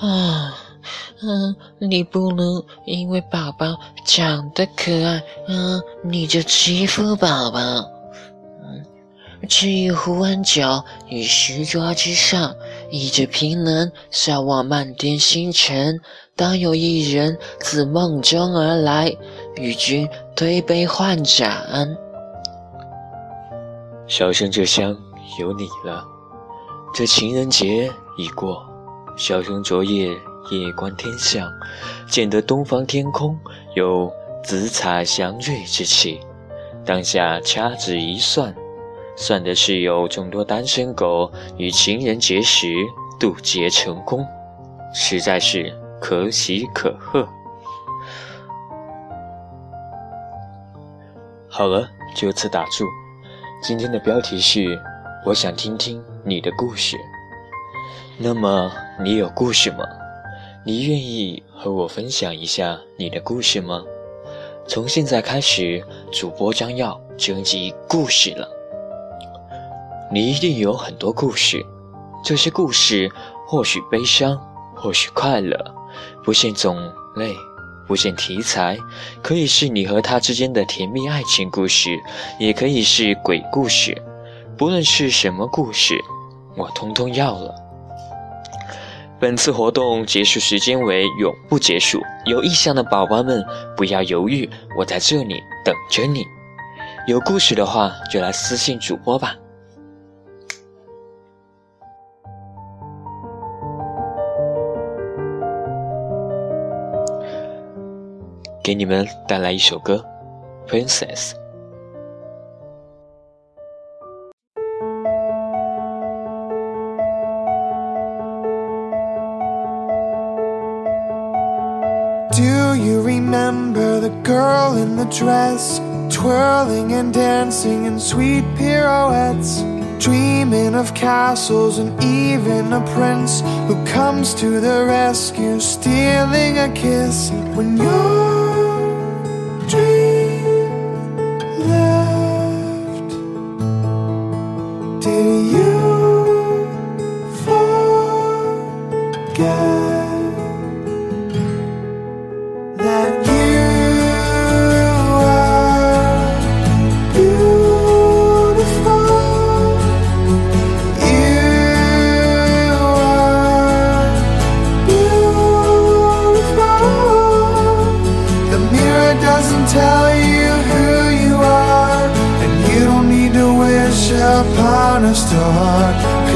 啊，嗯，你不能因为宝宝长得可爱，嗯，你就欺负宝宝。嗯，至于胡安角与石桌之上，倚着平能眺望漫天星辰，当有一人自梦中而来，与君推杯换盏。小生这厢有你了。这情人节已过。小熊昨夜夜观天象，见得东方天空有紫彩祥瑞之气。当下掐指一算，算的是有众多单身狗与情人节时渡劫成功，实在是可喜可贺。好了，就此打住。今天的标题是：我想听听你的故事。那么你有故事吗？你愿意和我分享一下你的故事吗？从现在开始，主播将要征集故事了。你一定有很多故事，这些故事或许悲伤，或许快乐，不限种类，不限题材，可以是你和他之间的甜蜜爱情故事，也可以是鬼故事。不论是什么故事，我通通要了。本次活动结束时间为永不结束，有意向的宝宝们不要犹豫，我在这里等着你。有故事的话就来私信主播吧。给你们带来一首歌，《Princess》。Girl in the dress, twirling and dancing in sweet pirouettes, dreaming of castles and even a prince who comes to the rescue, stealing a kiss. When your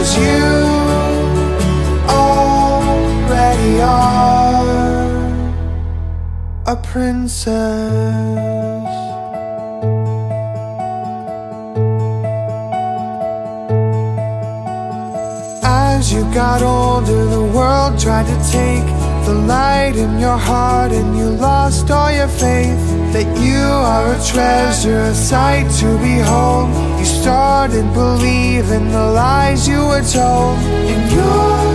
Cause you already are a princess. As you got older the world tried to take the light in your heart and you lost all your faith that you are a treasure, a sight to behold. You started believing the lies you were told, and you're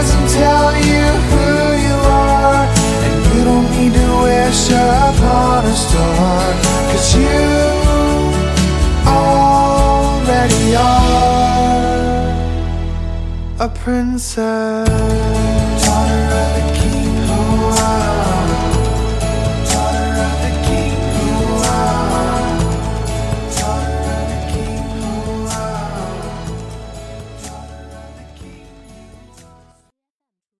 doesn't tell you who you are And you don't need to wish upon a star Cause you already are A princess.